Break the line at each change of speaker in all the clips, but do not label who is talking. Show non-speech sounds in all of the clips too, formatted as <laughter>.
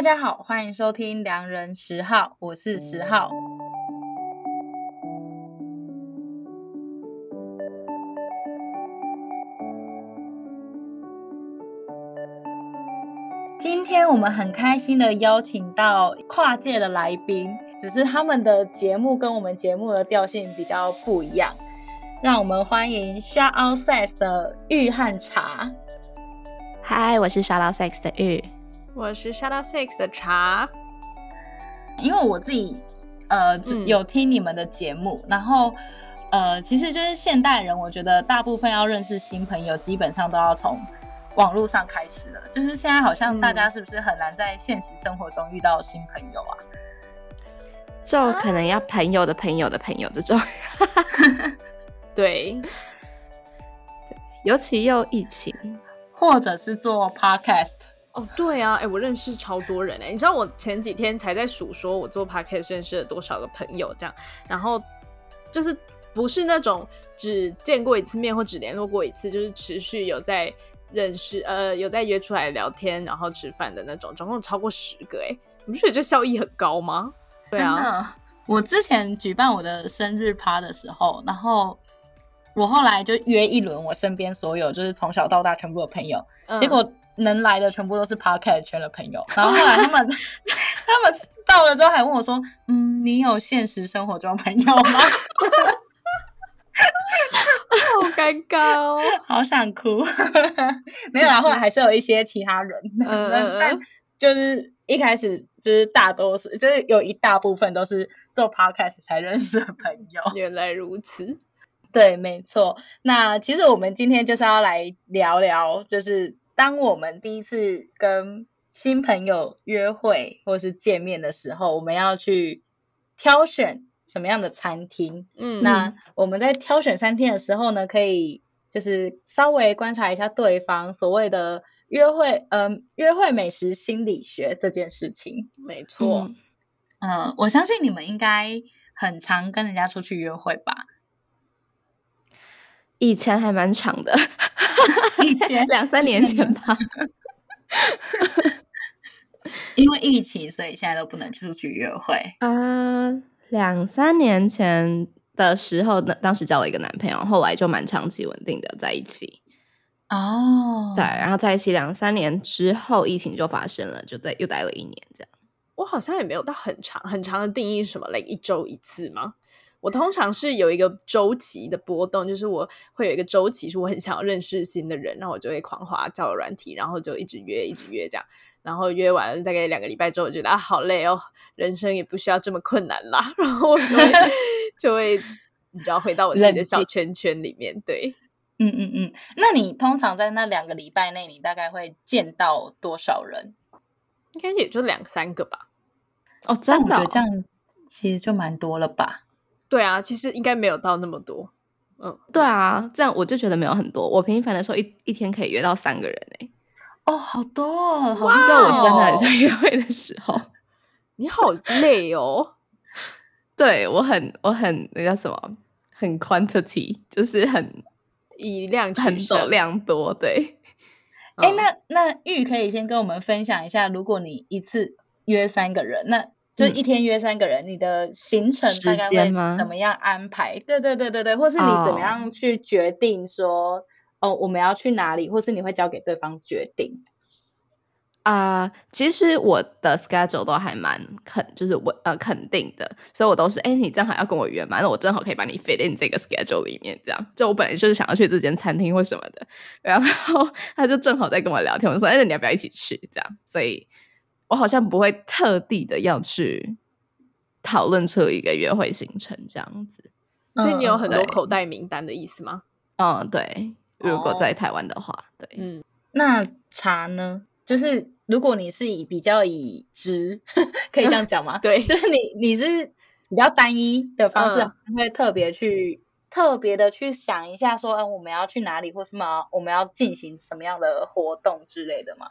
大家好，欢迎收听良人十号，我是十号。今天我们很开心的邀请到跨界的来宾，只是他们的节目跟我们节目的调性比较不一样。让我们欢迎 Shout Out Sex 的玉和茶。
嗨，我是 Shout Out Sex 的玉。
我是 Out Sex 的茶，
因为我自己呃、嗯、有听你们的节目，然后呃其实就是现代人，我觉得大部分要认识新朋友，基本上都要从网络上开始了。就是现在好像大家是不是很难在现实生活中遇到新朋友啊？
就可能要朋友的朋友的朋友这种，<laughs>
对，
尤其又疫情，
或者是做 Podcast。
哦，对啊，哎，我认识超多人哎，你知道我前几天才在数说我做 podcast 认识了多少个朋友这样，然后就是不是那种只见过一次面或只联络过一次，就是持续有在认识，呃，有在约出来聊天，然后吃饭的那种，总共超过十个哎，你不觉得这效益很高吗？对啊，
我之前举办我的生日趴的时候，然后我后来就约一轮我身边所有就是从小到大全部的朋友，嗯、结果。能来的全部都是 Podcast 圈的朋友，然后后来他们 <laughs> 他们到了之后还问我说：“嗯，你有现实生活中朋友吗？”
好尴尬哦，<laughs>
好想哭。<laughs> 没有啦，后来还是有一些其他人，嗯、但就是一开始就是大多数就是有一大部分都是做 Podcast 才认识的朋友。
原来如此，
对，没错。那其实我们今天就是要来聊聊，就是。当我们第一次跟新朋友约会或是见面的时候，我们要去挑选什么样的餐厅？嗯，那我们在挑选餐厅的时候呢，可以就是稍微观察一下对方所谓的约会，嗯、呃，约会美食心理学这件事情。
没错，
嗯、呃，我相信你们应该很常跟人家出去约会吧？
以前还蛮长的。以前两三年前吧，<laughs>
因为疫情，所以现在都不能出去约会。
啊、uh，两三年前的时候，那当时交了一个男朋友，后来就蛮长期稳定的在一起。
哦、oh，
对，然后在一起两三年之后，疫情就发生了，就在又待了一年这样。
我好像也没有到很长，很长的定义是什么？来、like、一周一次吗？我通常是有一个周期的波动，就是我会有一个周期，是我很想要认识新的人，然后我就会狂滑交友软体，然后就一直约，一直约这样，然后约完了大概两个礼拜之后，我觉得啊好累哦，人生也不需要这么困难啦，<laughs> 然后我就会 <laughs> 就会你知道回到我自己的小圈圈里面，对，
嗯嗯嗯，那你通常在那两个礼拜内，你大概会见到多少人？
应该也就两三个吧。
哦，真的，我觉得这样其实就蛮多了吧。
对啊，其实应该没有到那么多。嗯，
对啊，这样我就觉得没有很多。我频繁的时候一一天可以约到三个人诶。
哦，好多哦！
好多，我真的很想 <laughs> 约会的时候，<laughs>
你好累哦。
对，我很我很那叫什么？很 quantity，就是很
以量取
很多量多。对。
哎、嗯，那那玉可以先跟我们分享一下，如果你一次约三个人，那。就一天约三个人，嗯，你的行程大概会怎么样安排？对对对对对，或是你怎么样去决定说，oh. 哦，我们要去哪里，或是你会交给对方决定？
啊、uh，其实我的 schedule 都还蛮肯，就是我呃肯定的，所以我都是，哎，你正好要跟我约嘛，那我正好可以把你 fit in 这个 schedule 里面，这样。就我本来就是想要去这间餐厅或什么的，然后他就正好在跟我聊天，我说，哎，那你要不要一起去？这样，所以。我好像不会特地的要去讨论出一个约会行程这样子，
所以你有很多口袋名单的意思吗？
嗯，对。如果在台湾的话，哦，对，
嗯。那茶呢？就是如果你是以比较以直，<laughs> 可以这样讲吗？<laughs>
对，
就是你你是比较单一的方式，嗯，会特别去特别的去想一下说，说、呃、嗯，我们要去哪里，或是么我们要进行什么样的活动之类的吗？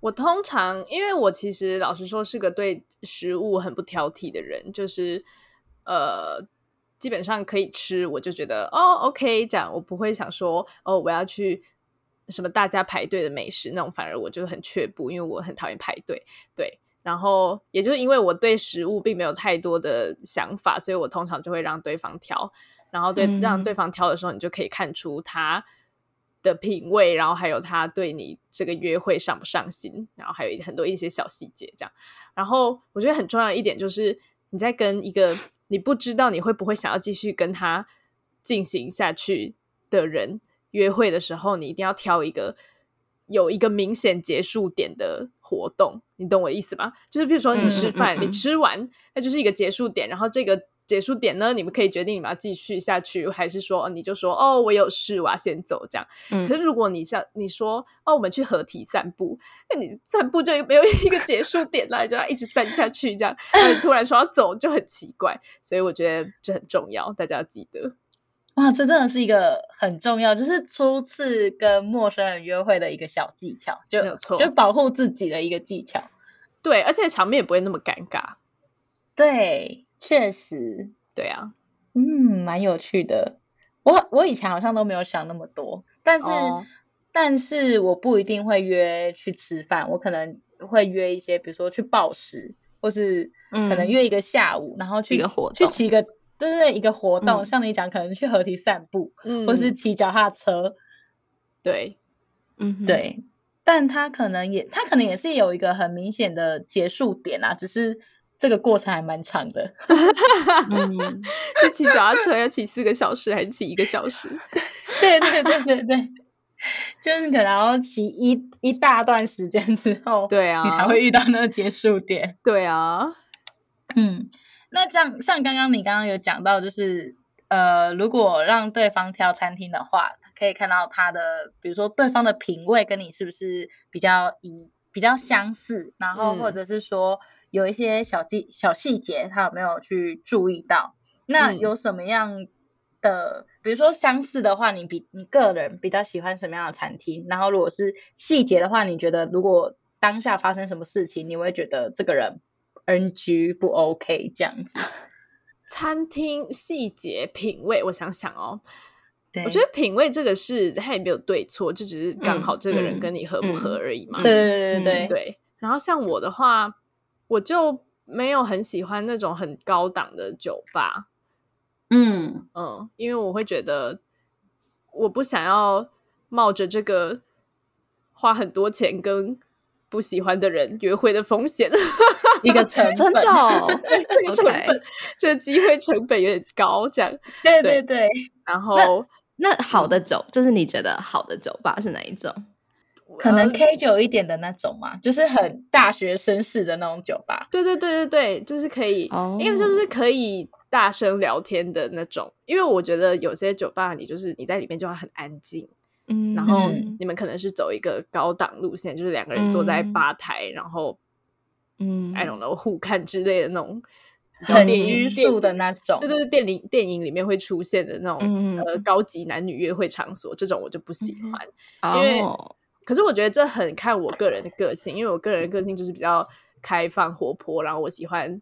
我通常，因为我其实老实说是个对食物很不挑剔的人，就是呃，基本上可以吃，我就觉得哦，OK，这样我不会想说哦，我要去什么大家排队的美食那种，反而我就很却步，因为我很讨厌排队。对，然后也就是因为我对食物并没有太多的想法，所以我通常就会让对方挑。然后对、嗯、让对方挑的时候，你就可以看出他的品味，然后还有他对你这个约会上不上心，然后还有很多一些小细节这样。然后我觉得很重要一点就是你在跟一个你不知道你会不会想要继续跟他进行下去的人约会的时候，你一定要挑一个有一个明显结束点的活动。你懂我意思吗？就是比如说你吃饭，嗯、你吃完那就是一个结束点，然后这个。结束点呢？你们可以决定你们要继续下去，还是说你就说哦，我有事，我要先走这样。嗯、可是如果你像你说哦，我们去合体散步，那你散步就没有一个结束点了，就要一直散下去这样。<laughs> 突然说要走就很奇怪，所以我觉得这很重要，大家要记得。
哇，这真的是一个很重要，就是初次跟陌生人约会的一个小技巧，就
没有错，
就保护自己的一个技巧。
对，而且场面也不会那么尴尬。
对。确实，
对啊，
嗯，蛮有趣的。我我以前好像都没有想那么多，但是、哦、但是我不一定会约去吃饭，我可能会约一些，比如说去暴食，或是可能约一个下午，嗯、然后去
一个活动
去骑个，对对对，一个活动。嗯、像你讲，可能去河堤散步，嗯，或是骑脚踏车，
对，嗯，
对。但他可能也，他可能也是有一个很明显的结束点啊，只是。这个过程还蛮长的，<laughs>
嗯，是骑脚踏车要骑四个小时还是骑一个小时？
对对对对对，<laughs> 就是可能要骑一一大段时间之后，
对啊，
你才会遇到那个结束点。<laughs>
对啊，
嗯，那这样像刚刚你刚刚有讲到，就是呃，如果让对方挑餐厅的话，可以看到他的，比如说对方的品味跟你是不是比较一比较相似，然后或者是说。嗯有一些小细小细节，他有没有去注意到？那有什么样的，嗯、比如说相似的话，你比你个人比较喜欢什么样的餐厅？然后如果是细节的话，你觉得如果当下发生什么事情，你会觉得这个人 NG 不 OK 这样子？<laughs>
餐厅细节品味，我想想哦，对我觉得品味这个是他也没有对错，就只是刚好这个人跟你合不合而已嘛。
对对对对对，
对。然后像我的话。我就没有很喜欢那种很高档的酒吧，
嗯
嗯，因为我会觉得我不想要冒着这个花很多钱跟不喜欢的人约会的风险，
一个成 <laughs> 本，
真的哦，
这个成本，这个机会成本有点高，这样，
对对对。
然后
那，好的酒，就是你觉得好的酒吧是哪一种？
可能 K 酒一点的那种嘛，嗯、就是很大学生式的那种酒吧。
对对对对对，就是可以，哦、因为就是可以大声聊天的那种。因为我觉得有些酒吧，你就是你在里面就会很安静，嗯，然后你们可能是走一个高档路线，就是两个人坐在吧台，嗯、然后嗯，I don't know 互看之类的那种，
很拘束的那种。
对对对，电影电影里面会出现的那种、嗯、呃高级男女约会场所，这种我就不喜欢，嗯、因为。哦可是我觉得这很看我个人的个性，因为我个人的个性就是比较开放活泼，然后我喜欢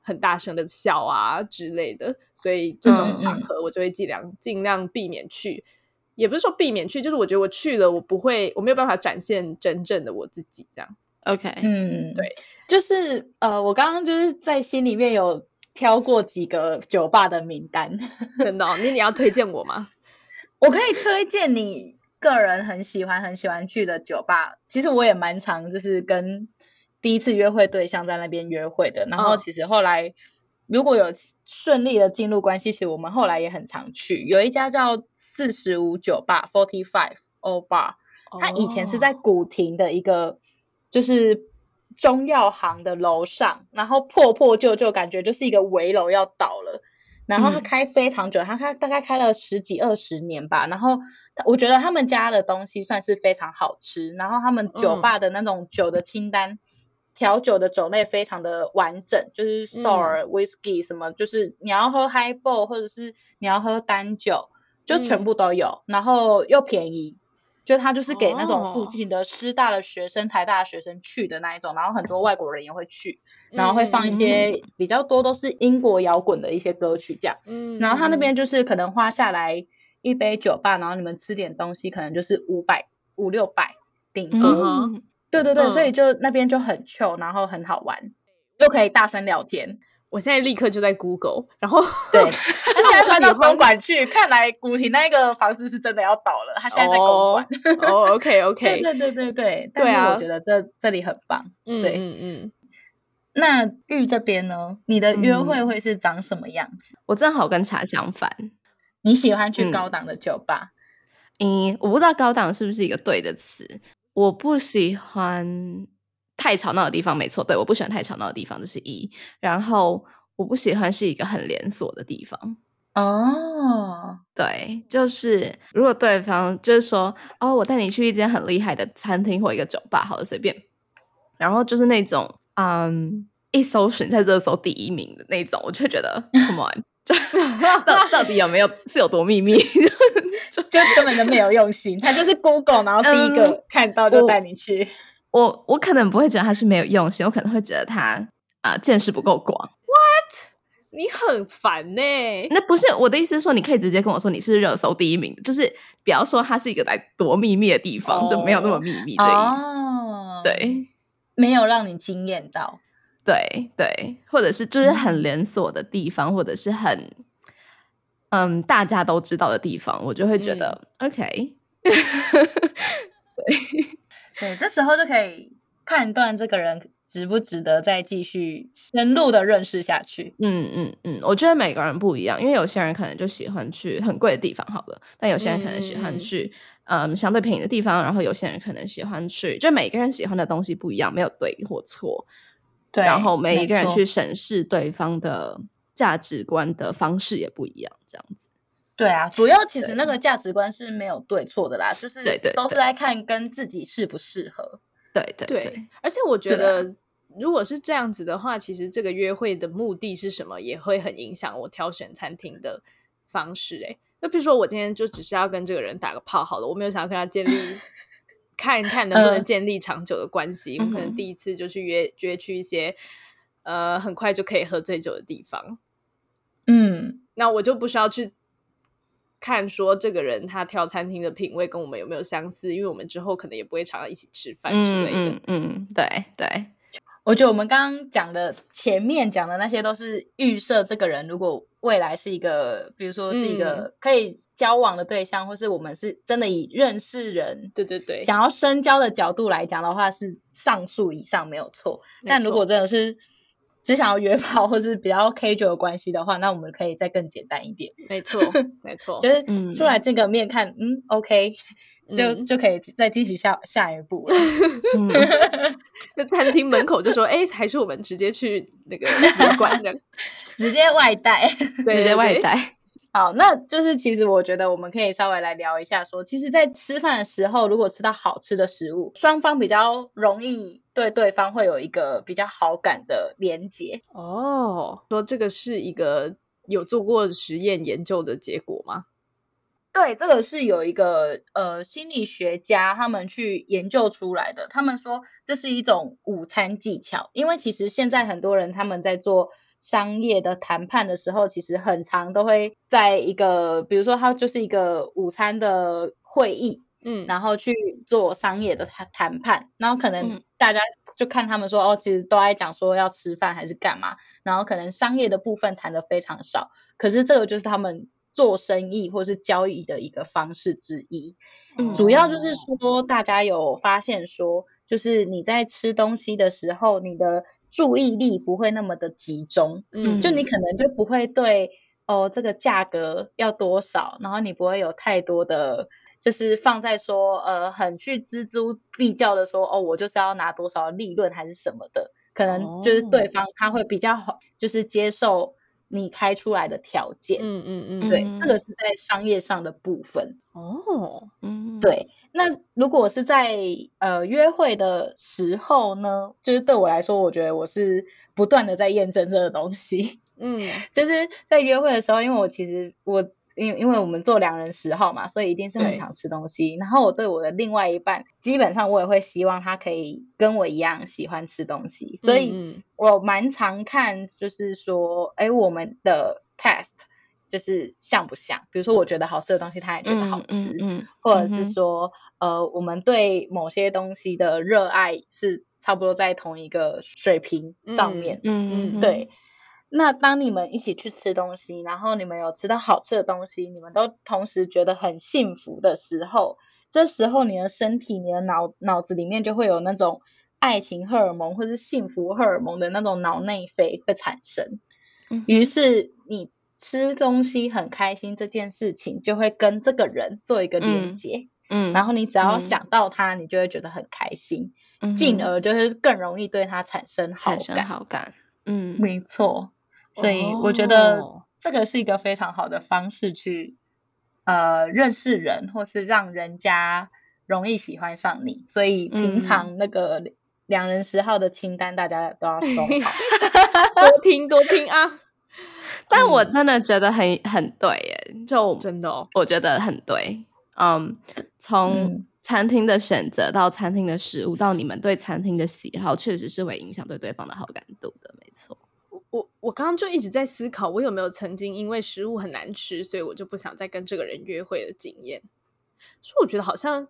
很大声的笑啊之类的，所以这种场合我就会尽量尽量避免去，也不是说避免去，就是我觉得我去了，我不会，我没有办法展现真正的我自己这样。
OK，
嗯，
对，
就是呃，我刚刚就是在心里面有挑过几个酒吧的名单，<laughs>
真的哦？那你要推荐我吗？<laughs>
我可以推荐你。个人很喜欢很喜欢去的酒吧，其实我也蛮常就是跟第一次约会对象在那边约会的。然后其实后来如果有顺利的进入关系，其实我们后来也很常去。有一家叫四十五酒吧 （Forty Five Old Bar），它以前是在古亭的一个就是中药行的楼上，然后破破旧旧，感觉就是一个危楼要倒了。然后他开非常久，他开大概开了十几二十年吧。然后我觉得他们家的东西算是非常好吃。然后他们酒吧的那种酒的清单，调酒的种类非常的完整，就是 sour whisky 什么，就是你要喝 highball 或者是你要喝单酒，就全部都有。然后又便宜。就他就是给那种附近的师大的学生、oh. 台大的学生去的那一种，然后很多外国人也会去，然后会放一些比较多都是英国摇滚的一些歌曲这样。嗯，然后他那边就是可能花下来一杯酒吧，然后你们吃点东西，可能就是五百五六百顶多。对对对，
嗯、
所以就那边就很 chill，然后很好玩，又可以大声聊天。
我现在立刻就在 Google，然后
对，<laughs> 他现在搬到公馆去，看来古亭那个房子是真的要倒了。他现在在公馆。
哦，OK <laughs> OK，
对对对对对，
对啊，
我觉得这这里很棒。
嗯，
对，
嗯嗯。
那玉这边呢？你的约会会是长什么样子？
我正好跟茶相反。
你喜欢去高档的酒吧？
嗯，我不知道高档是不是一个对的词。我不喜欢。太吵闹的地方，没错，对，我不喜欢太吵闹的地方，这是一。然后我不喜欢是一个很连锁的地方。
哦，
对，就是如果对方就是说，哦，我带你去一间很厉害的餐厅或一个酒吧，好了，随便。然后就是那种，嗯，一搜寻在热搜第一名的那种，我就会觉得，<laughs> Come on，<laughs> 到到底有没有是有多秘密？<laughs>
就就根本就没有用心，他就是 Google，然后第一个看到就带你去。嗯
我我可能不会觉得他是没有用心，我可能会觉得他啊、呃、见识不够广。
What？你很烦呢、欸？
那不是我的意思，是说你可以直接跟我说你是热搜第一名，就是不要说它是一个来多秘密的地方，oh. 就没有那么秘密这意思。
Oh.
对，
没有让你惊艳到。
对对，或者是就是很连锁的地方，嗯、或者是很嗯大家都知道的地方，我就会觉得、嗯、OK。<laughs> 对。
对，这时候就可以判断这个人值不值得再继续深入的认识下去。
嗯嗯嗯，我觉得每个人不一样，因为有些人可能就喜欢去很贵的地方，好了，但有些人可能喜欢去嗯，嗯相对便宜的地方，然后有些人可能喜欢去，就每个人喜欢的东西不一样，没有对或错。对，然后每一个人去审视对方的价值观的方式也不一样，这样子。
对啊，主要其实那个价值观是没有对错的啦，就是对对都是来看跟自己适不适合。
对对对，
对，而且我觉得，如果是这样子的话，其实这个约会的目的是什么，也会很影响我挑选餐厅的方式。哎，那比如说我今天就只是要跟这个人打个炮好了，我没有想要跟他建立 <laughs> 看一看能不能建立长久的关系，我可能第一次就去约约去一些呃很快就可以喝醉酒的地方。
嗯，
那我就不需要去。看说这个人他挑餐厅的品味跟我们有没有相似，因为我们之后可能也不会常常一起吃饭之类的。
嗯嗯，对对。
我觉得我们刚刚讲的前面讲的那些都是预设这个人如果未来是一个，比如说是一个可以交往的对象，嗯、或是我们是真的以认识人，
对对对，
想要深交的角度来讲的话，是上述以上没有错。但如果真的是。只想要约炮或是比较 casual 的关系的话，那我们可以再更简单一点。
没错，<laughs> 没错，
就是出来见个面看，嗯，嗯，<laughs> OK，就、嗯、就可以再继续下下一步了。<laughs>
在餐厅门口就说，哎、欸，还是我们直接去那个旅馆的，
直接外带，
对，直接外带。
好，那就是其实我觉得我们可以稍微来聊一下说，说其实，在吃饭的时候，如果吃到好吃的食物，双方比较容易对对方会有一个比较好感的连接。
哦，说这个是一个有做过实验研究的结果吗？
对，这个是有一个呃心理学家他们去研究出来的。他们说这是一种午餐技巧，因为其实现在很多人他们在做。商业的谈判的时候，其实很常都会在一个，比如说它就是一个午餐的会议，嗯，然后去做商业的谈谈判，然后可能大家就看他们说，哦，其实都爱讲说要吃饭还是干嘛，然后可能商业的部分谈的非常少，可是这个就是他们做生意或是交易的一个方式之一，嗯，主要就是说大家有发现说，就是你在吃东西的时候，你的注意力不会那么的集中，嗯，就你。可能就不会对哦这个价格要多少，然后你不会有太多的，就是放在说呃很去锱铢必较的说哦我就是要拿多少利润还是什么的，可能就是对方他会比较好，就是接受你开出来的条件，
嗯嗯嗯，
对，这个是在商业上的部分，
哦，嗯，
对。那如果是在呃约会的时候呢，就是对我来说，我觉得我是不断的在验证这个东西。
嗯，<laughs>
就是在约会的时候，因为我其实我因为因为我们做两人十号嘛，所以一定是很常吃东西。然后我对我的另外一半，基本上我也会希望他可以跟我一样喜欢吃东西，所以我蛮常看，就是说，哎，我们的 test。就是像不像？比如说，我觉得好吃的东西，他也觉得好吃，
嗯，嗯嗯
或者是说，呃，我们对某些东西的热爱是差不多在同一个水平上面，
嗯嗯，
对。那当你们一起去吃东西，然后你们有吃到好吃的东西，你们都同时觉得很幸福的时候，这时候你的身体、你的脑脑子里面就会有那种爱情荷尔蒙或是幸福荷尔蒙的那种脑内啡会产生，于是你吃东西很开心这件事情就会跟这个人做一个连接，
嗯，
然后你只要想到他，你就会觉得很开心，
嗯，
进而就是更容易对他产生好感，
产生好感，嗯，
没错。所以我觉得这个是一个非常好的方式去，呃，认识人，或是让人家容易喜欢上你。所以平常那个两人十号的清单，大家都要收好，<laughs> <laughs>
多听多听啊！<laughs>
但我真的觉得很很对耶，就
真的，哦，
我觉得很对。嗯，从餐厅的选择到餐厅的食物，到你们对餐厅的喜好，确实是会影响对对方的好感度的，没错。
我我刚刚就一直在思考，我有没有曾经因为食物很难吃，所以我就不想再跟这个人约会的经验。所以我觉得好像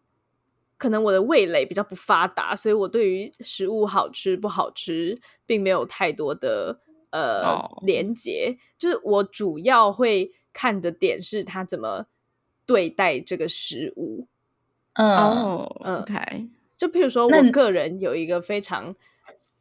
可能我的味蕾比较不发达，所以我对于食物好吃不好吃并没有太多的呃、oh. 连结。就是我主要会看的点是他怎么对待这个食物。
嗯、oh.，OK。
就譬如说我个人有一个非常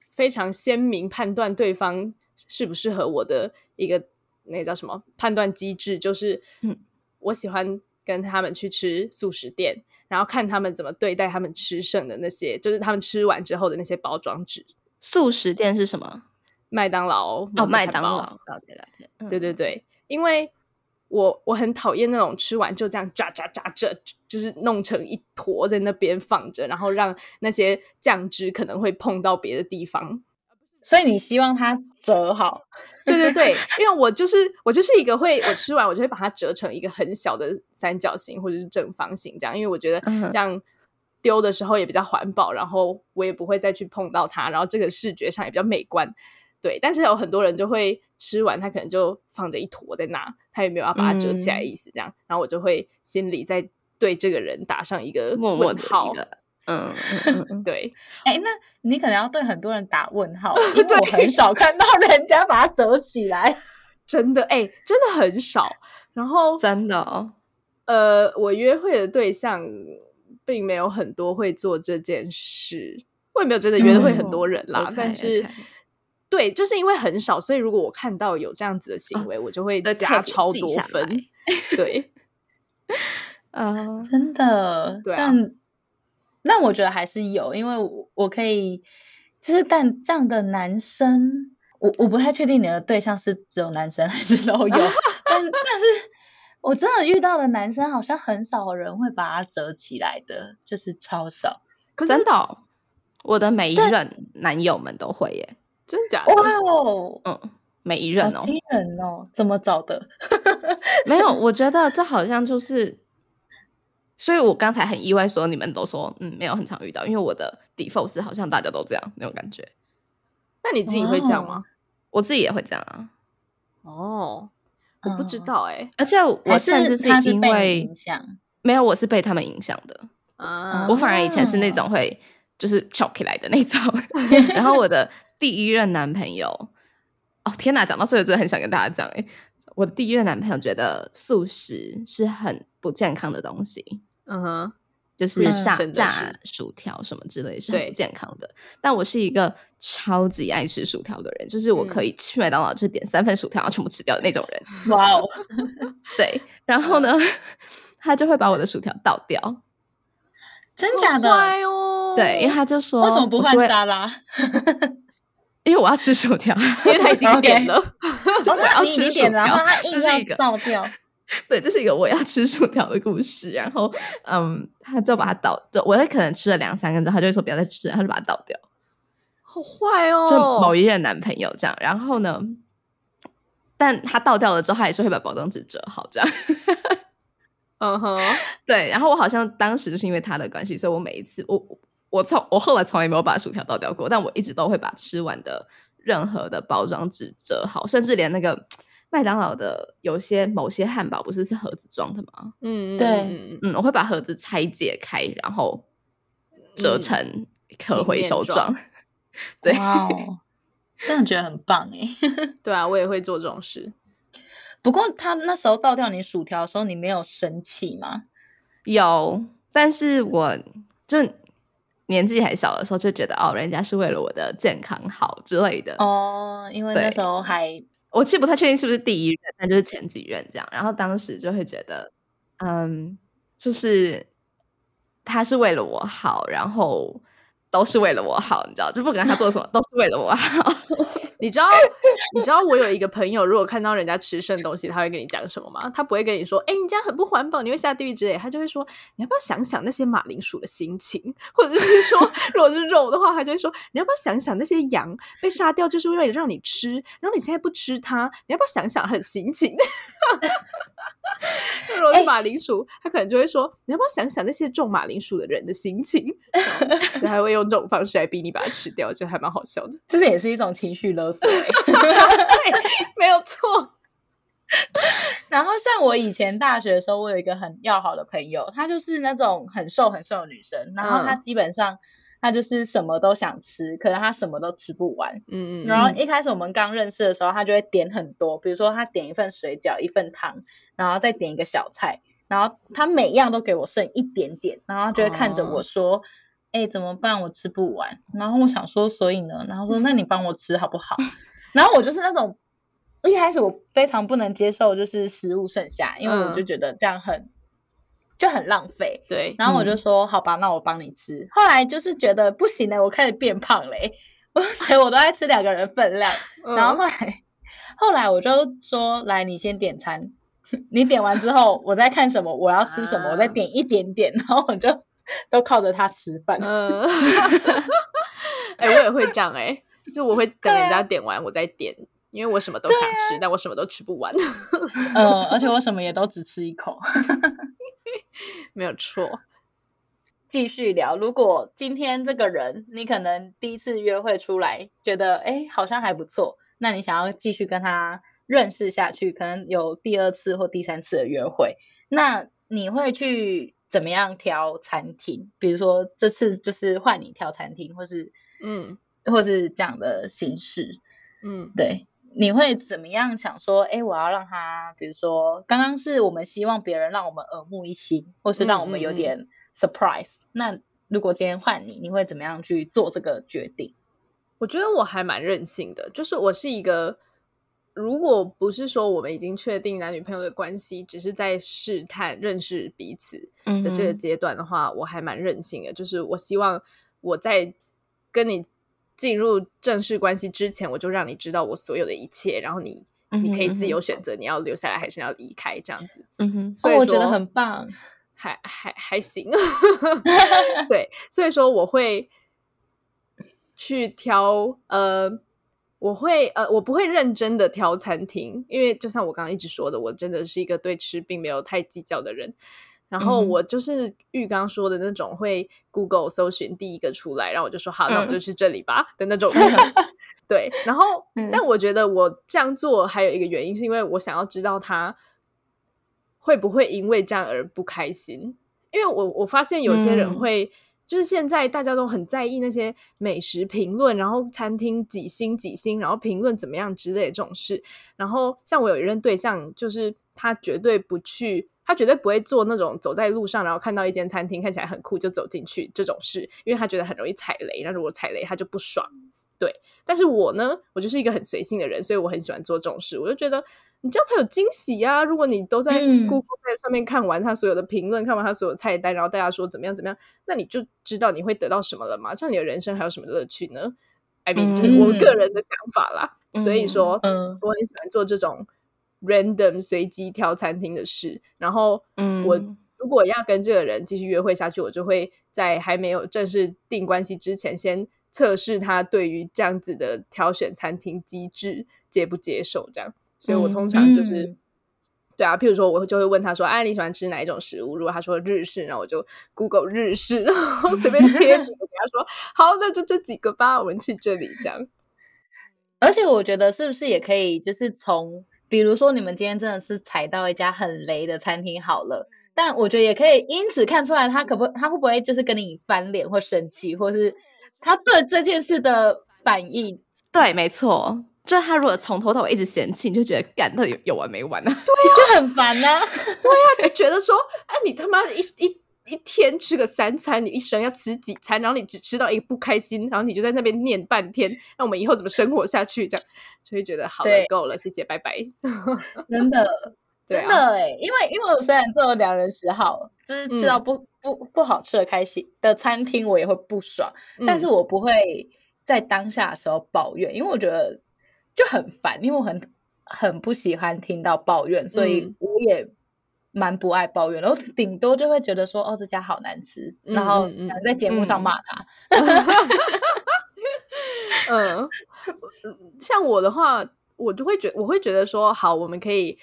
非常鲜明判断对方。适不适合我的一个那个叫什么判断机制，就是，嗯，我喜欢跟他们去吃素食店，然后看他们怎么对待他们吃剩的那些，就是他们吃完之后的那些包装纸。
素食店是什么？
麦当劳
哦，麦当劳，了解了解。嗯、
对对对，因为我我很讨厌那种吃完就这样渣渣渣这就是弄成一坨在那边放着，然后让那些酱汁可能会碰到别的地方。
所以你希望它折好，<laughs>
对对对，因为我就是我就是一个会我吃完我就会把它折成一个很小的三角形或者是正方形这样，因为我觉得这样丢的时候也比较环保，然后我也不会再去碰到它，然后这个视觉上也比较美观。对，但是有很多人就会吃完他可能就放着一坨在那，他也没有要把它折起来的意思，这样，然后我就会心里在对这个人打上一个问号。
嗯嗯嗯，<laughs>
对，
哎、欸，那你可能要对很多人打问号，<laughs> 因为我很少看到人家把它折起来，
真的，哎、欸，真的很少。然后，
真的，哦，
呃，我约会的对象并没有很多会做这件事，我也没有真的约会很多人啦。嗯、但是，okay, okay. 对，就是因为很少，所以如果我看到有这样子的行为，哦、我就会加超多分。对，<laughs>
嗯，
真的，
对啊。
那我觉得还是有，因为我我可以，就是但这样的男生，我我不太确定你的对象是只有男生还是都有，<laughs> 但但是我真的遇到的男生好像很少人会把它折起来的，就是超少。
可是真的，我的每一任男友们都会耶，
真假的？
哇哦，
嗯，每一任哦，
惊人哦，怎么找的？<laughs>
没有，我觉得这好像就是。所以我刚才很意外，说你们都说嗯，没有很常遇到，因为我的 default 是好像大家都这样那种感觉。
那你自己会这样吗？Oh.
我自己也会这样啊。
哦、oh.，我不知道哎、欸，
而且我甚至是因为
影响，
没有，我是被他们影响的啊。Uh. 我反而以前是那种会就是翘起来的那种。<laughs> 然后我的第一任男朋友，哦天哪，讲到这个真的很想跟大家讲哎，我的第一任男朋友觉得素食是很不健康的东西。
嗯哼，
就是炸炸薯条什么之类是很不健康的。但我是一个超级爱吃薯条的人，就是我可以去麦当劳就点三份薯条，然后全部吃掉的那种人。
哇哦，<laughs>
对。然后呢，他就会把我的薯条倒掉。
真假的？
哦，
对，因为他就说
为什么不换沙拉？<laughs>
因为我要吃薯条，
因为他已经 <laughs> 点了，
就我要吃薯条，他硬要倒掉。<laughs>
对，这是一个我要吃薯条的故事。然后，嗯，他就把它倒，就我也可能吃了两三根之后，他就会说不要再吃了，他就把它倒掉。
好坏哦！
就某一任男朋友这样。然后呢，但他倒掉了之后，他也是会把包装纸折好这样。<laughs>
嗯哼，
对。然后我好像当时就是因为他的关系，所以我每一次我我从我后来从来没有把薯条倒掉过，但我一直都会把吃完的任何的包装纸折好，甚至连那个。麦当劳的有些某些汉堡不是是盒子装的吗？
嗯，
对，
嗯，我会把盒子拆解开，然后折成可回收装。嗯、对，
哇，这样觉得很棒诶。<laughs>
对啊，我也会做这种事。<laughs>
不过他那时候倒掉你薯条的时候，你没有生气吗？
有，但是我就年纪还小的时候就觉得哦，人家是为了我的健康好之类的
哦，因为那时候还
我其实不太确定是不是第一任，那就是前几任这样。然后当时就会觉得，嗯，就是他是为了我好，然后都是为了我好，你知道，就不管他做什么都是为了我好。<laughs>
你知道，你知道我有一个朋友，如果看到人家吃剩东西，他会跟你讲什么吗？他不会跟你说：“哎、欸，你这样很不环保，你会下地狱之类。”他就会说：“你要不要想想那些马铃薯的心情？”或者是说，如果是肉的话，他就会说：“你要不要想想那些羊被杀掉，就是为了让你吃，然后你现在不吃它，你要不要想想很心情？” <laughs> 如果是马铃薯，欸、他可能就会说：“你要不要想想那些种马铃薯的人的心情？” <laughs> 他还会用这种方式来逼你把它吃掉，就还蛮好笑的。
这也是一种情绪勒索。<laughs>
对，没有错。<laughs>
然后像我以前大学的时候，我有一个很要好的朋友，她就是那种很瘦很瘦的女生。然后她基本上她就是什么都想吃，可能她什么都吃不完。嗯嗯。然后一开始我们刚认识的时候，她就会点很多，比如说她点一份水饺，一份汤。然后再点一个小菜，然后她每样都给我剩一点点，然后就会看着我说：“哎、oh.，怎么办？我吃不完。”然后我想说：“所以呢？”然后说：“那你帮我吃好不好？” <laughs> 然后我就是那种一开始我非常不能接受，就是食物剩下，因为我就觉得这样很、嗯、就很浪费。对，然后我就说：“好吧，那我帮你吃。”后来就是觉得不行了，我开始变胖嘞，<laughs> 我觉得我都爱吃两个人分量。然后后来、嗯、后来我就说：“来，你先点餐。<laughs> ”你点完之后，我在看什么，我要吃什么，我再点一点点，然后我就都靠着他吃饭。嗯，<laughs>
哎、欸，我也会这样哎、欸，就我会等人家点完我再点，因为我什么都想吃，啊、但我什么都吃不完。
嗯，而且我什么也都只吃一口。<laughs>
没有错。
继续聊，如果今天这个人你可能第一次约会出来，觉得哎好像还不错，那你想要继续跟他认识下去，可能有第二次或第三次的约会，那你会去怎么样挑餐厅？比如说这次就是换你挑餐厅，或是嗯，或是这样的形式，嗯，对，你会怎么样想说？哎，我要让他，比如说刚刚是我们希望别人让我们耳目一新，或是让我们有点 surprise，嗯嗯。那如果今天换你，你会怎么样去做这个决定？
我觉得我还蛮任性的，就是我是一个。如果不是说我们已经确定男女朋友的关系，只是在试探认识彼此的这个阶段的话，嗯、我还蛮任性的。就是我希望我在跟你进入正式关系之前，我就让你知道我所有的一切，然后你、嗯、你可以自由选择你要留下来还是要离开这样子。嗯哼，所以、哦、
我觉得很棒，
还还还行。<laughs> <laughs> 对，所以说我会去挑呃。我会呃，我不会认真的挑餐厅，因为就像我刚刚一直说的，我真的是一个对吃并没有太计较的人。然后我就是玉刚说的那种，会 Google 搜寻第一个出来，然后我就说好，那我就去这里吧的那种。<laughs> 对，然后 <laughs> 但我觉得我这样做还有一个原因，是因为我想要知道他会不会因为这样而不开心，因为我我发现有些人会。就是现在大家都很在意那些美食评论，然后餐厅几星几星，然后评论怎么样之类的这种事。然后像我有一任对象，就是他绝对不去，他绝对不会做那种走在路上，然后看到一间餐厅看起来很酷就走进去这种事，因为他觉得很容易踩雷。那如果踩雷，他就不爽。对，但是我呢，我就是一个很随性的人，所以我很喜欢做这种事。我就觉得。你这样才有惊喜呀！如果你都在 Google 上面看完他所有的评论，嗯，看完他所有菜单，然后大家说怎么样怎么样，那你就知道你会得到什么了吗？这样你的人生还有什么乐趣呢？I mean，就是我个人的想法啦。嗯、所以说，嗯，我很喜欢做这种 random 随机挑餐厅的事。然后，嗯，我如果要跟这个人继续约会下去，我就会在还没有正式定关系之前，先测试他对于这样子的挑选餐厅机制接不接受，这样。所以我通常就是，嗯、对啊，譬如说我就会问他说：“哎、啊，你喜欢吃哪一种食物？”如果他说日式，然后我就 Google 日式，然后随便贴几个给他说：“好，那就这几个吧，我们去这里。”这样。<laughs>
而且我觉得是不是也可以，就是从比如说你们今天真的是踩到一家很雷的餐厅好了，但我觉得也可以因此看出来他可不他会不会就是跟你翻脸或生气，或是他对这件事的反应。
对，没错，就是他如果从头到尾一直嫌弃，你就觉得干到底有有完没完呢？对
啊，就很烦呐。对
啊，就觉得说，哎，你他妈一一一天吃个三餐，你一生要吃几餐？然后你只吃到一个不开心，然后你就在那边念半天，那我们以后怎么生活下去？这样就会觉得好了，够了，谢谢，拜拜。<laughs>
真的，<laughs> 真的哎，因为因为我虽然做了两人十号，就是吃到不不不好吃的开心的餐厅，我也会不爽，但是我不会。在当下的时候抱怨，因为我觉得就很烦，因为我很很不喜欢听到抱怨，所以我也蛮不爱抱怨，然后顶多就会觉得说，哦，这家好难吃，嗯、然后想在节目上骂他。<laughs>
嗯，<laughs> 像我的话，我就会觉我会觉得说，好，我们可以。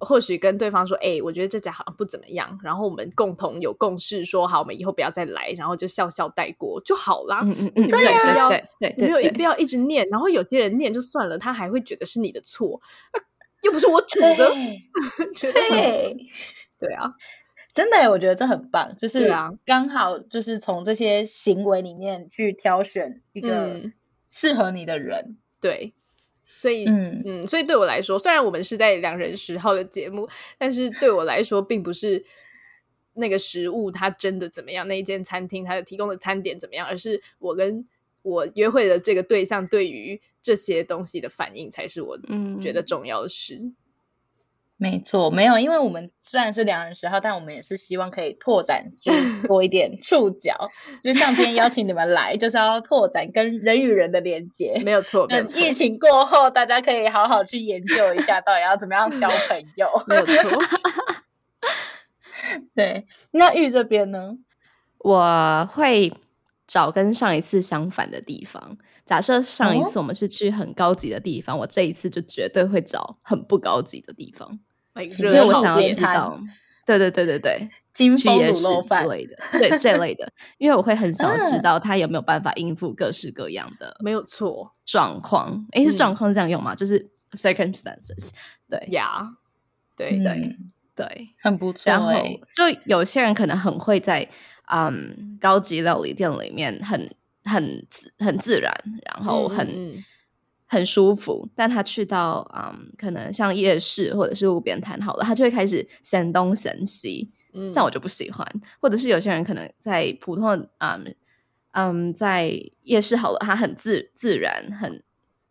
或许跟对方说：“哎、欸，我觉得这家好像不怎么样。”然后我们共同有共识，说好，我们以后不要再来，然后就笑笑带过就好啦。
嗯嗯嗯，
对呀，
对对，
没有必要一直念。然后有些人念就算了，他还会觉得是你的错，啊、又不是我煮的。
对，对，
对啊，
真的，我觉得这很棒，就是刚好就是从这些行为里面去挑选一个适合你的人。
嗯、对。所以，嗯。嗯，所以对我来说，虽然我们是在两人十号的节目，但是对我来说，并不是那个食物它真的怎么样，那一间餐厅它的提供的餐点怎么样，而是我跟我约会的这个对象对于这些东西的反应，才是我觉得重要的事。嗯
没错，没有，因为我们虽然是两人十号，但我们也是希望可以拓展就 <laughs> 多一点触角。就像今天邀请你们来，就是要拓展跟人与人的连接。
没有错，
没有错。疫情过后，大家可以好好去研究一下，到底要怎么样交朋友。<laughs>
没有错。
对，那玉这边呢？
我会找跟上一次相反的地方。假设上一次我们是去很高级的地方，哦、我这一次就绝对会找很不高级的地方。因为我想要知道，对对对对对，
金
去夜市之类的，对这类的，<laughs> 因为我会很想要知道他有没有办法应付各式各样的，
没有错。
状况。诶，是状况是这样用吗？就是 circumstances，对。
呀，对对对，
很不错。
然后就有些人可能很会在嗯高级料理店里面很很很自然，然后很。很舒服，但他去到嗯，可能像夜市或者是路边摊好了，他就会开始嫌东嫌西，嗯，这样我就不喜欢。或者是有些人可能在普通的嗯嗯在夜市好了，他很自自然，很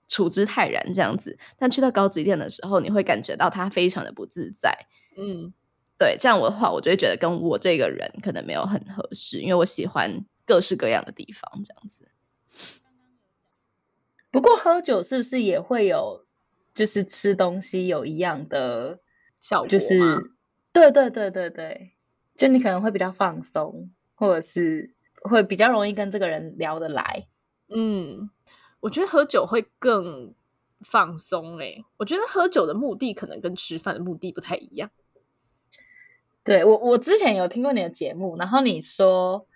处之泰然这样子，但去到高级店的时候，你会感觉到他非常的不自在，
嗯，
对，这样我的话，我就会觉得跟我这个人可能没有很合适，因为我喜欢各式各样的地方，这样子。
不过喝酒是不是也会有，就是吃东西有一样的
效果？
就是对对对对对，就你可能会比较放松，或者是会比较容易跟这个人聊得来。
嗯，我觉得喝酒会更放松诶。我觉得喝酒的目的可能跟吃饭的目的不太一样。
对，我我之前有听过你的节目，然后你说。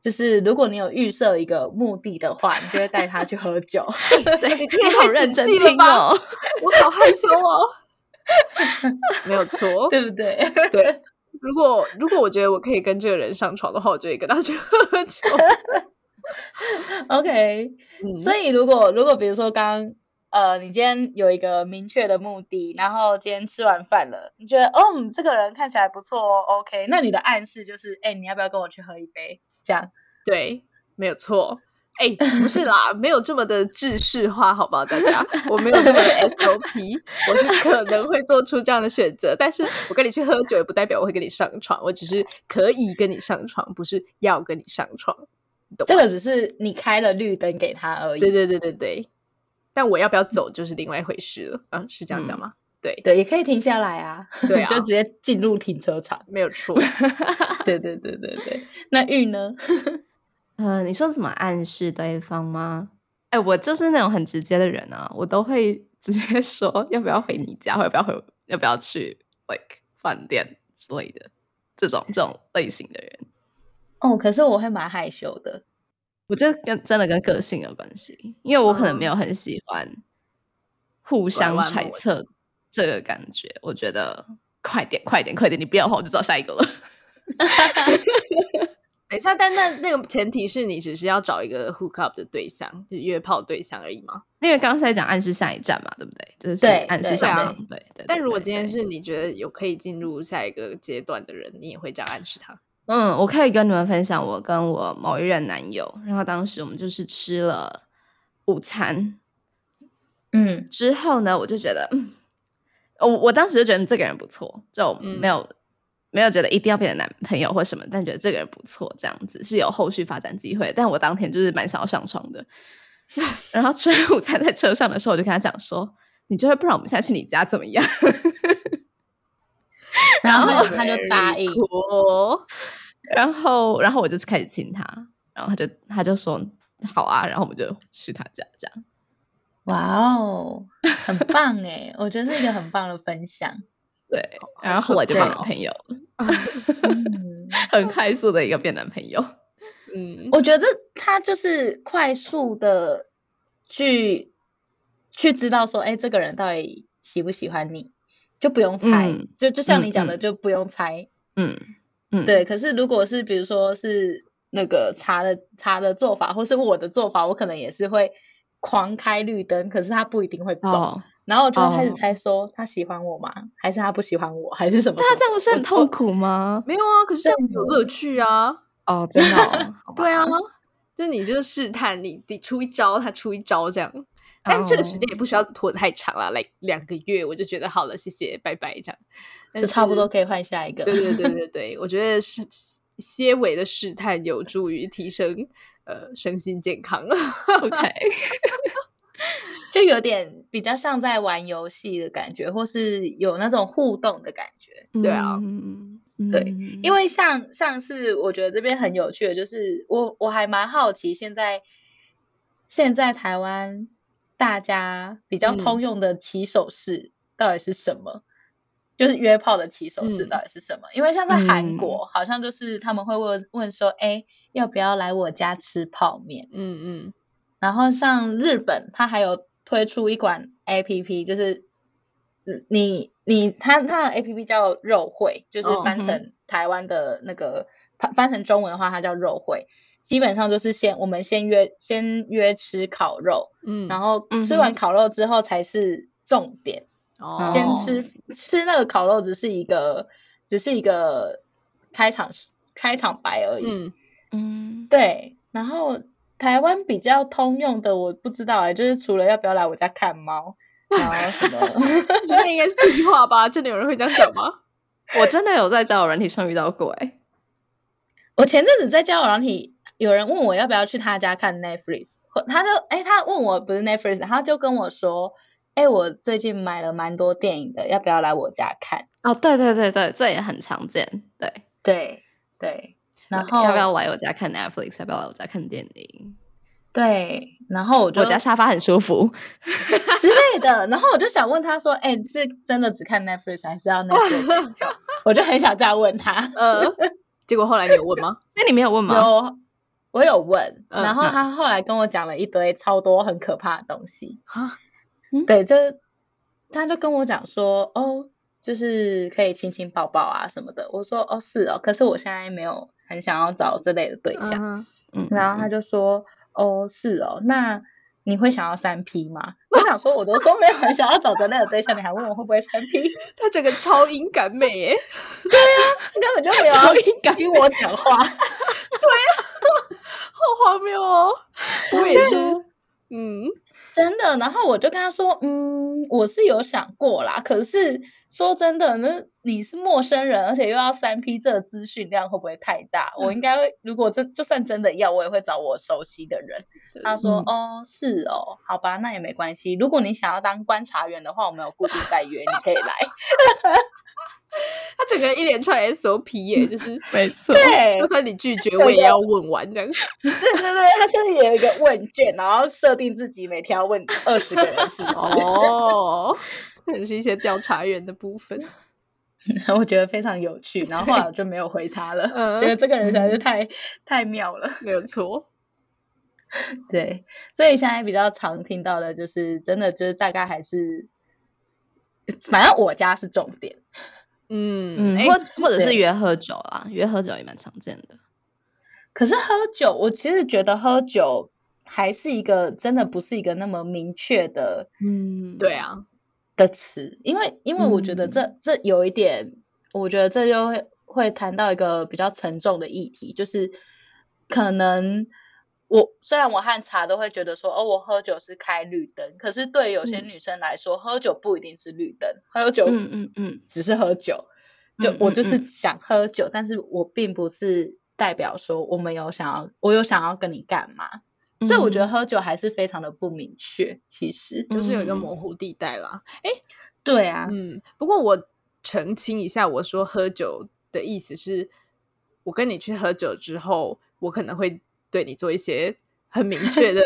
就是如果你有预设一个目的的话，你就会带他去喝酒。<laughs>
对，你好认真听哦，<laughs>
我好害羞哦。<laughs> 没有错，
对不对？
对。如果如果我觉得我可以跟这个人上床的话，我就会跟他去喝酒。
OK，嗯，所以如果如果比如说刚刚呃，你今天有一个明确的目的，然后今天吃完饭了，你觉得哦，这个人看起来不错哦，OK，那你的暗示就是，哎，你要不要跟我去喝一杯？这样
对，没有错。哎，不是啦，没有这么的制式化，好不好？大家，我没有这么的 SOP，我是可能会做出这样的选择，但是我跟你去喝酒，也不代表我会跟你上床，我只是可以跟你上床，不是要跟你上床。
这个只是你开了绿灯给他而已。
对对对对对，但我要不要走就是另外一回事了。啊，是这样讲吗？嗯、对
对，也可以停下来啊，对啊，<laughs> 就直接进入停车场，
没有错。<laughs>
对对对对对，那玉呢？
嗯、<laughs> 呃，你说怎么暗示对方吗？哎，我就是那种很直接的人啊，我都会直接说要不要回你家，或要不要回，要不要去 like 饭店之类的这种这种类型的人。
哦，可是我会蛮害羞的，
我觉得跟真的跟个性有关系，因为我可能没有很喜欢互相揣测这个感觉。我觉得快点，快点，快点！你不要的话，我就找下一个了。<laughs>
等一下，但那那个前提是你只是要找一个 hook up 的对象，就约炮对象而已吗？
因为刚刚才讲暗示下一站嘛，对不对？就是暗示上场，对对。
但如果今天是你觉得有可以进入下一个阶段的人，你也会这样暗示他？
嗯，我可以跟你们分享，我跟我某一任男友，然后当时我们就是吃了午餐，
嗯，
之后呢，我就觉得，嗯，我我当时就觉得这个人不错，就没有。嗯没有觉得一定要变成男朋友或什么，但觉得这个人不错，这样子是有后续发展机会。但我当天就是蛮想要上床的，<laughs> 然后吃午餐在车上的时候，我就跟他讲说：“你就会不然我们现在去你家怎么样？” <laughs>
然后他就答应
我，<laughs> 然后然后我就开始亲他，然后他就他就说：“好啊。”然后我们就去他家这样。
哇哦，很棒哎！我觉得是一个很棒的分享。<laughs>
对，然后后来就变男朋友，<laughs> 很快速的一个变男朋友。<laughs>
嗯，我觉得他就是快速的去去知道说，哎，这个人到底喜不喜欢你，就不用猜，嗯、就就像你讲的，嗯、就不用猜。
嗯嗯，
对。可是如果是比如说是那个茶的茶的做法，或是我的做法，我可能也是会狂开绿灯，可是他不一定会中。哦然后我就开始猜说他喜欢我吗？哦、还是他不喜欢我？还是什么？
他这样不是很痛苦吗？
没有啊，可是这样有乐趣啊！
哦，真的、<laughs> 哦，
对啊，就是你就是试探你，你出一招，他出一招这样。但是这个时间也不需要拖得太长了，来、两个月我就觉得好了，谢谢，拜拜，这样
就差不多可以换下一个。
对对对对对，我觉得是些微的试探有助于提升呃身心健康。
OK。<laughs>
就有点比较像在玩游戏的感觉，或是有那种互动的感觉，对啊，
嗯、
对，因为像像是我觉得这边很有趣的，就是我我还蛮好奇，现在现在台湾大家比较通用的起手式到底是什么？嗯、就是约炮的起手式到底是什么？嗯、因为像在韩国，好像就是他们会问问说，哎，要不要来我家吃泡面？嗯嗯，嗯然后像日本，它还有。推出一款 A P P，就是你你它它的 A P P 叫肉会，就是翻成台湾的那个翻、oh, 翻成中文的话，它叫肉会。基本上就是先我们先约先约吃烤肉，嗯，然后吃完烤肉之后才是重点。哦，oh. 先吃吃那个烤肉只是一个只是一个开场开场白而已。嗯嗯，对，然后。台湾比较通用的我不知道哎、欸，就是除了要不要来我家看猫，然后什么，<laughs>
我觉得应该是屁话吧？真的有人会这样讲吗？<laughs>
我真的有在交友软体上遇到过哎、欸。
我前阵子在交友软体，有人问我要不要去他家看 Netflix，他就哎、欸，他问我不是 Netflix，他就跟我说，哎、欸，我最近买了蛮多电影的，要不要来我家看？
哦，对对对对，这也很常见，对
对对。然后
要不要来我家看 Netflix？要不要来我家看电影？
对，然后我就
我家沙发很舒服
之类的。然后我就想问他说：“哎，是真的只看 Netflix 还是要 Netflix？” <laughs> 我就很想这样问他。
嗯，结果后来你有问吗？<laughs>
那你没有问吗？
有，我有问。然后他后来跟我讲了一堆超多很可怕的东西。<laughs> 对，就他就跟我讲说：“哦，就是可以亲亲抱抱啊什么的。”我说：“哦，是哦，可是我现在没有。”很想要找这类的对象，嗯，嗯，然后他就说：“哦，是哦，那你会想要三 P 吗？”我想说，我都说没有很想要找这类的对象，你还问我会不会三 P？<laughs>
他整个超音感美耶！<laughs>
对啊，根本就没有超音感听我讲话。<laughs>
对啊，好荒谬哦！我也是，嗯。
真的，然后我就跟他说，嗯，我是有想过啦，可是说真的，那你是陌生人，而且又要三 P，这资讯量会不会太大？嗯、我应该会，如果真就算真的要，我也会找我熟悉的人。他说，嗯、哦，是哦，好吧，那也没关系。如果你想要当观察员的话，我们有固定在约，你可以来。<laughs>
他整个一连串 SOP 耶，就是 <laughs>
没错，
对，
就算你拒绝，我也要问完这样。<laughs>
对对对，他甚至有一个问卷，然后设定自己每天要问二十个人，是不是？
哦，可能是一些调查员的部分，<laughs>
我觉得非常有趣。然后后来我就没有回他了，对觉得这个人实在是太、嗯、太妙了，
没有错。
对，所以现在比较常听到的就是，真的就是大概还是，反正我家是重点。
嗯
嗯，或或者是约喝酒啦，约喝酒也蛮常见的。
可是喝酒，我其实觉得喝酒还是一个真的不是一个那么明确的，
嗯，
对啊。
的词，因为因为我觉得这、
嗯、
这有一点，我觉得这就会会谈到一个比较沉重的议题，就是可能我虽然我和茶都会觉得说，哦，我喝酒是开绿灯，可是对有些女生来说，嗯、喝酒不一定是绿灯，喝酒，嗯嗯嗯，只是喝酒，嗯、就我就是想喝酒，但是我并不是。代表说我们有想要，我有想要跟你干嘛？这、嗯、我觉得喝酒还是非常的不明确，其实。
就是有一个模糊地带啦。哎、嗯，
对啊，
嗯，不过我澄清一下，我说喝酒的意思是，我跟你去喝酒之后，我可能会对你做一些很明 <laughs> 确的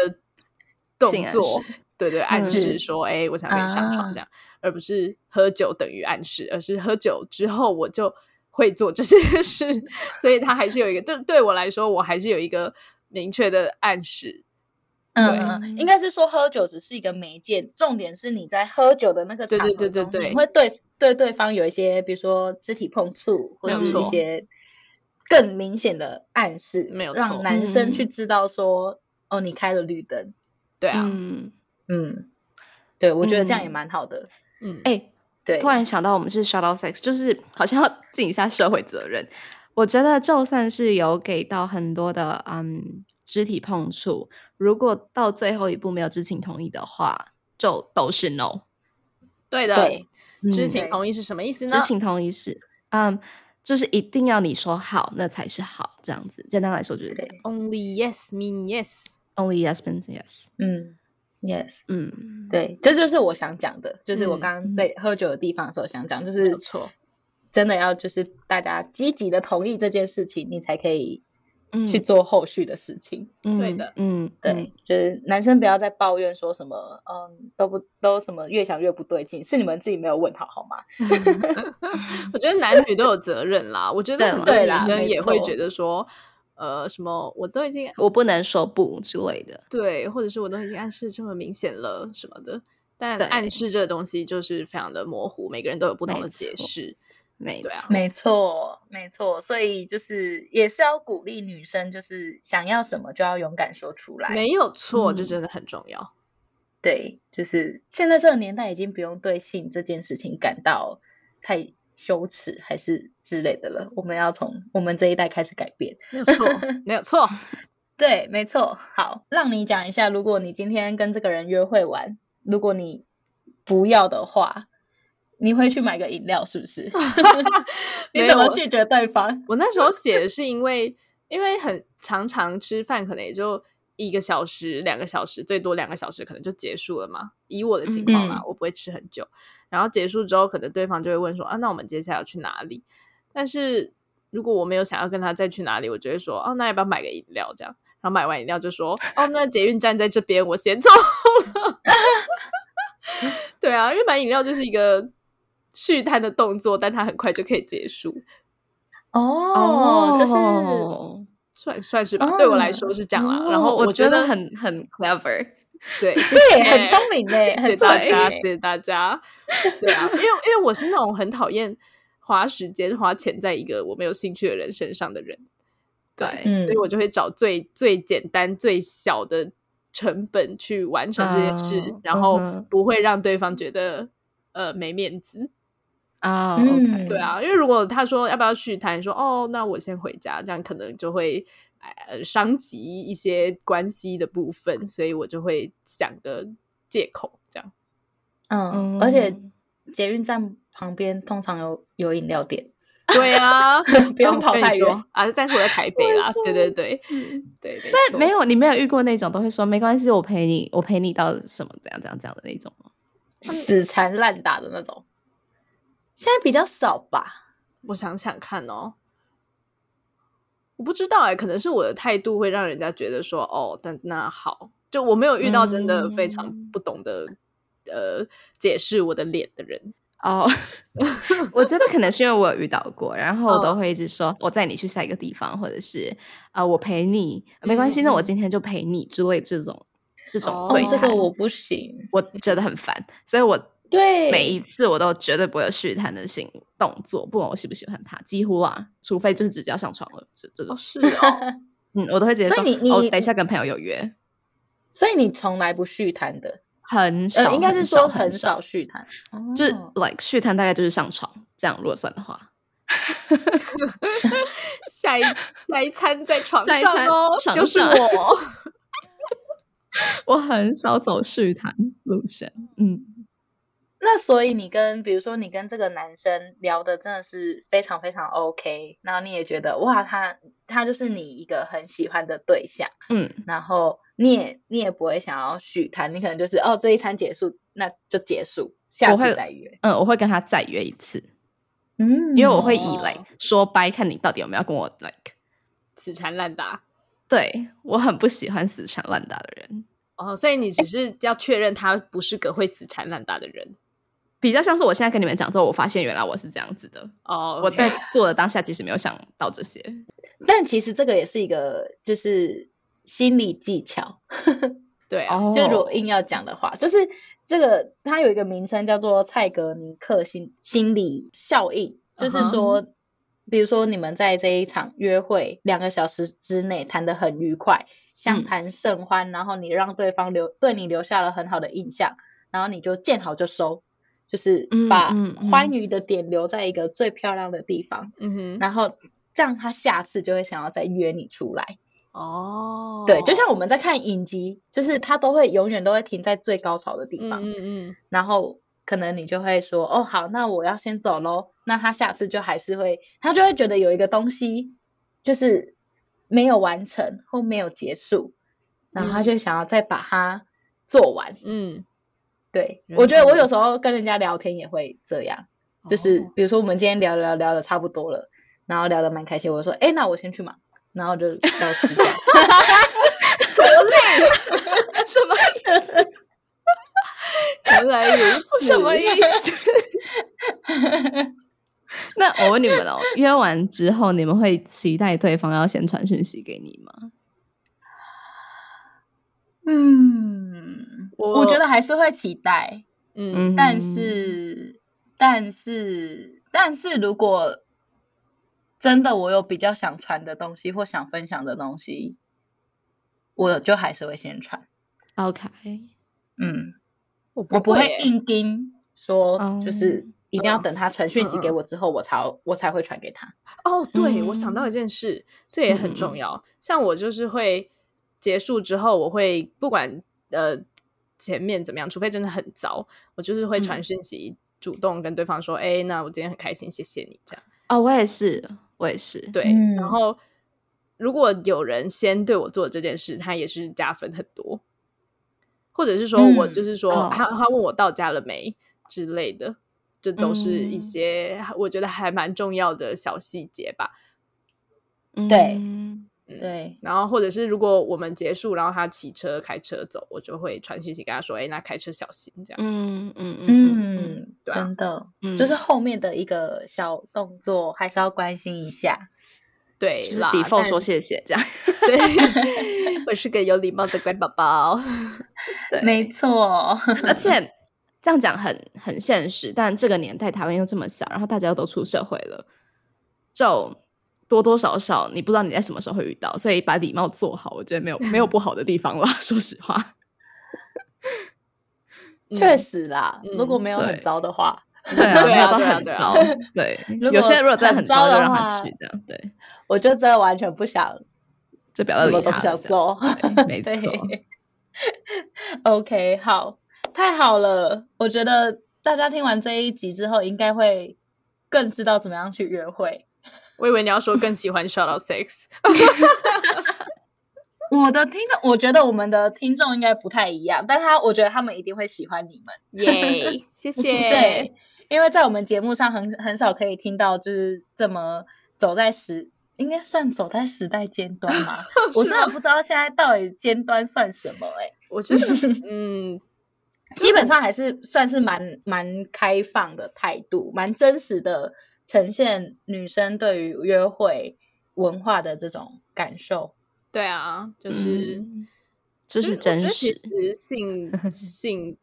动作，对对，暗示说，哎、嗯，我想跟你上床这样，啊、而不是喝酒等于暗示，而是喝酒之后我就。会做这些事，<laughs> 所以他还是有一个，就对我来说，我还是有一个明确的暗示。
嗯，对应该是说喝酒只是一个媒介，重点是你在喝酒的那个场合中，对对对对对，你会对对对方有一些，比如说肢体碰触，或者是一些更明显的暗示，没有错，让男生去知道说，嗯、哦，你开了绿灯。
对啊，
嗯嗯，对，我觉得这样也蛮好的。
嗯，哎、欸。对，突然想到我们是 shout out sex，就是好像要尽一下社会责任。我觉得就算是有给到很多的嗯肢体碰触，如果到最后一步没有知情同意的话，就都是 no。
对的，对，知情同意是什么意思呢？
知情同意是嗯，就是一定要你说好，那才是好，这样子。简单来说就是这样。
Only yes mean yes.
Only yes means yes.
嗯。Yes，
嗯，
对，这就是我想讲的，就是我刚刚在喝酒的地方的时候想讲，嗯、就是
没错，
真的要就是大家积极的同意这件事情，你才可以去做后续的事情。
嗯、对的，
嗯，对，就是男生不要再抱怨说什么，嗯，都不都什么越想越不对劲，是你们自己没有问好，好吗？<laughs>
我觉得男女都有责任啦，我觉得很多女生也会觉得说。呃，什么我都已经
我不能说不之类的，
对，或者是我都已经暗示这么明显了什么的，但暗示这个东西就是非常的模糊，每个人都有不同的解释，
没错，
没错，没错，所以就是也是要鼓励女生，就是想要什么就要勇敢说出来，
没有错，这真的很重要。
嗯，对，就是现在这个年代已经不用对性这件事情感到太。羞耻还是之类的了，我们要从我们这一代开始改变。<laughs>
没有错，没有错，
对，没错。好，让你讲一下，如果你今天跟这个人约会完，如果你不要的话，你会去买个饮料，是不是？<laughs> <laughs> 你怎么拒绝对方？<laughs>
我那时候写的是因为，因为很常常吃饭，可能也就一个小时、两个小时，最多两个小时，可能就结束了嘛。以我的情况啦，嗯、我不会吃很久。然后结束之后，可能对方就会问说：“啊，那我们接下来要去哪里？”但是如果我没有想要跟他再去哪里，我就会说：“哦，那要不要买个饮料？”这样，然后买完饮料就说：“哦，那捷运站在这边，我先走了。”对啊，因为买饮料就是一个续摊的动作，但它很快就可以结束。
哦，这是
算算是吧，哦、对我来说是这样啦。哦、然后我觉得，
我觉得很很 clever。
对，<laughs>
对，很聪明嘞，
谢谢大家，谢谢大家。对啊，因为因为我是那种很讨厌花时间花钱在一个我没有兴趣的人身上的人，对，所以我就会找最最简单、最小的成本去完成这件事，然后不会让对方觉得呃没面子
啊。
对啊，因为如果他说要不要去谈，说哦，那我先回家，这样可能就会。呃，伤及一些关系的部分，所以我就会想个借口这样。
嗯，而且捷运站旁边通常有有饮料店。<laughs>
对啊，<laughs>
不用跑太远
啊。但是我在台北啦，对对对，对。
但没有，你没有遇过那种都会说没关系，我陪你，我陪你到什么怎样怎样这样的那种
死缠烂打的那种，现在比较少吧？
我想想看哦。我不知道哎、欸，可能是我的态度会让人家觉得说，哦，但那好，就我没有遇到真的非常不懂得、嗯、呃解释我的脸的人。
哦，<laughs> 我觉得可能是因为我有遇到过，然后我都会一直说我载你去下一个地方，或者是啊、呃、我陪你，没关系，那、嗯、我今天就陪你之类这种这种对、哦、
这个我不行，
我觉得很烦，所以我对。每一次我都绝对不会有试探的行动作，不管我喜不喜欢他，几乎啊，除非就是直接要上床了，是这种，
哦是哦，<laughs>
嗯，我都会直接说
你你
哦，等一下跟朋友有约，
所以你从来不续谈的。
很少，呃、
应该是说很少续谈，
就是 like 续谈大概就是上床这样，如果算的话，<laughs>
下一下一餐在床上
哦，
上就是我，<laughs>
我很少走续谈路线，嗯。
那所以你跟比如说你跟这个男生聊的真的是非常非常 OK，然后你也觉得哇，他他就是你一个很喜欢的对象，
嗯，
然后你也你也不会想要续谈，你可能就是哦这一餐结束那就结束，下次再约，
嗯，我会跟他再约一次，
嗯，
因为我会以 like 说掰，看你到底有没有跟我 like <laughs>
死缠烂打，
对，我很不喜欢死缠烂打的人，
哦，所以你只是要确认他不是个会死缠烂打的人。
比较像是我现在跟你们讲之后，我发现原来我是这样子的
哦。
Oh. 我在做的当下其实没有想到这些，
但其实这个也是一个就是心理技巧。
对啊，oh. <laughs>
就如果硬要讲的话，就是这个它有一个名称叫做蔡格尼克心心理效应，就是说，uh -huh. 比如说你们在这一场约会两个小时之内谈得很愉快，相谈甚欢，嗯，然后你让对方留对你留下了很好的印象，然后你就见好就收。就是把欢愉的点留在一个最漂亮的地方，
嗯哼，
然后这样他下次就会想要再约你出来。
哦，
对，就像我们在看影集，就是他都会永远都会停在最高潮的地方，
嗯嗯，
然后可能你就会说，哦，好，那我要先走喽。那他下次就还是会，他就会觉得有一个东西就是没有完成或没有结束，然后他就想要再把它做完，
嗯。
对，我觉得我有时候跟人家聊天也会这样，就是比如说我们今天聊聊聊的差不多了，然后聊得蛮开心，我就说，哎，那我先去忙，然后就聊死掉。
多累，什么意思？原来如此，
什么意思？那我问你们哦，约完之后，你们会期待对方要先传讯息给你吗？
嗯，我我觉得还是会期待，
嗯，
但是，但是，但是如果真的我有比较想传的东西或想分享的东西，我就还是会先传。
OK，
嗯，
我不会，
我不会硬盯说，就是一定要等他传讯息给我之后，我才、嗯、我才会传给他。
哦，对，我想到一件事，这也很重要。嗯、像我就是会。结束之后，我会不管呃前面怎么样，除非真的很糟，我就是会传讯息，主动跟对方说：“哎、嗯，那我今天很开心，谢谢你。”这样。
哦，我也是，我也是。
对、嗯，然后如果有人先对我做这件事，他也是加分很多。或者是说我就是说，嗯、他他问我到家了没之类的，这都是一些我觉得还蛮重要的小细节吧。
嗯、对。对，
然后或者是如果我们结束，然后他骑车开车走，我就会传讯息跟他说：“哎，那开车小心。”这样。
嗯嗯嗯
嗯，对、啊，真的、
嗯，
就是后面的一个小动作还是要关心一下。
对，
就是 default 说谢谢这样。<laughs>
对，我是个有礼貌的乖宝宝。
对，没错。<laughs>
而且 <laughs> 这样讲很很现实，但这个年代台湾又这么小，然后大家又都出社会了，就。多多少少，你不知道你在什么时候会遇到，所以把礼貌做好，我觉得没有没有不好的地方了。<laughs> 说实话，
确实啦、嗯，如果没有很糟的话，
对啊，没有到很糟，<laughs> 对，有些人如果真的很糟，就让他去这样。对，
我就真的完全不想，
就表达
不想做，
没 <laughs> 错。
OK，好，太好了，我觉得大家听完这一集之后，应该会更知道怎么样去约会。
我以为你要说更喜欢 shout out sex。<laughs>
我的听众，我觉得我们的听众应该不太一样，但他我觉得他们一定会喜欢你们。
耶、<laughs> 谢谢。
对，因为在我们节目上很很少可以听到，就是这么走在时，应该算走在时代尖端嘛。<laughs> 我真的不知道现在到底尖端算什么哎、欸。
我觉得，嗯，
基本上还是算是蛮蛮开放的态度，蛮真实的呈现女生对于约会文化的这种感受。
对啊，就是、嗯、
就是真实，<laughs>
性性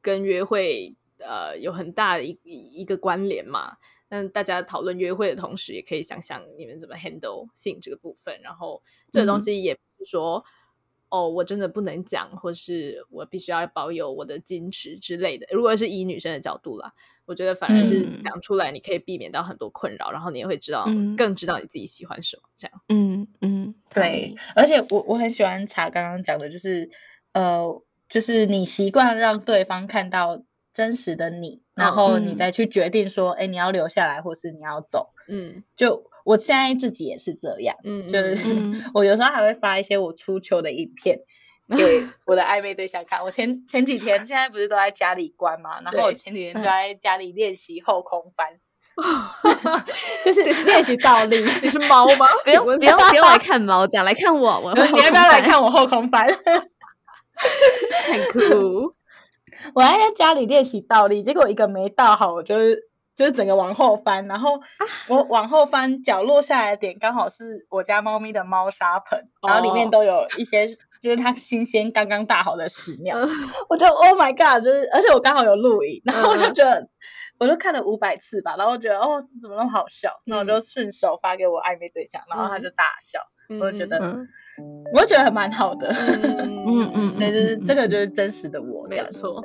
跟约会呃有很大的一一个关联嘛。但大家讨论约会的同时，也可以想想你们怎么 handle 性这个部分。然后这个东西也不是说。嗯哦，我真的不能讲，或是我必须要保有我的矜持之类的。如果是以女生的角度啦，我觉得反而是讲出来，你可以避免到很多困扰，嗯、然后你也会知道，嗯、更知道你自己喜欢什么。这样，
嗯嗯，
对。而且我我很喜欢查刚刚讲的，就是呃，就是你习惯让对方看到真实的你，然后你再去决定说，哎、嗯，你要留下来，或是你要走。嗯，就。我现在自己也是这样，嗯，就是、嗯、<laughs> 我有时候还会发一些我出糗的影片 <laughs> 给我的暧昧对象看。我前前几天现在不是都在家里关嘛，然后我前几天就在家里练习后空翻，<laughs> 就是练习倒立。<laughs> 你是猫吗？
不用不用不用来看猫，讲来看我，我
你要不要来看我后空翻？
很酷！
我还在家里练习倒立，结果一个没倒好，我就是。就是整个往后翻，然后我往后翻，脚落下来的点刚好是我家猫咪的猫砂盆，然后里面都有一些就是它新鲜刚刚大好的屎尿，<laughs> 我就 Oh my God！就是而且我刚好有录影，然后我就觉得我就看了五百次吧，然后我觉得哦怎么那么好笑，那我就顺手发给我暧昧对象，然后他就大笑，我就觉得我就觉得还蛮好的，嗯。<laughs> 嗯，那，就是这个就是真实的我，
没错，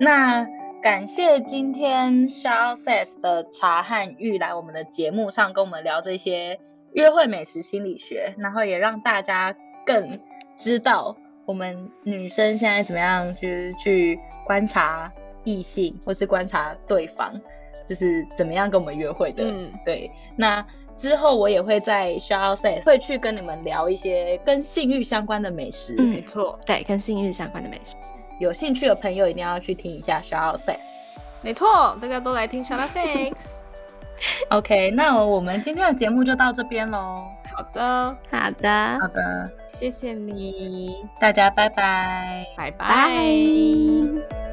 那。感谢今天 Out Sex 的茶汉玉来我们的节目上跟我们聊这些约会美食心理学，然后也让大家更知道我们女生现在怎么样，就是去观察异性或是观察对方，就是怎么样跟我们约会的。嗯，对。那之后我也会在 Shout Out Sex 会去跟你们聊一些跟性欲相关的美食。
嗯，没错，对，跟性欲相关的美食。
有兴趣的朋友一定要去听一下 Shout Out Sex。
没错，大家都来听 Shout Out Sex。<laughs>
OK，那我们今天的节目就到这边喽。
好的，
好的，
好的，
谢谢你，
大家拜拜，
拜拜。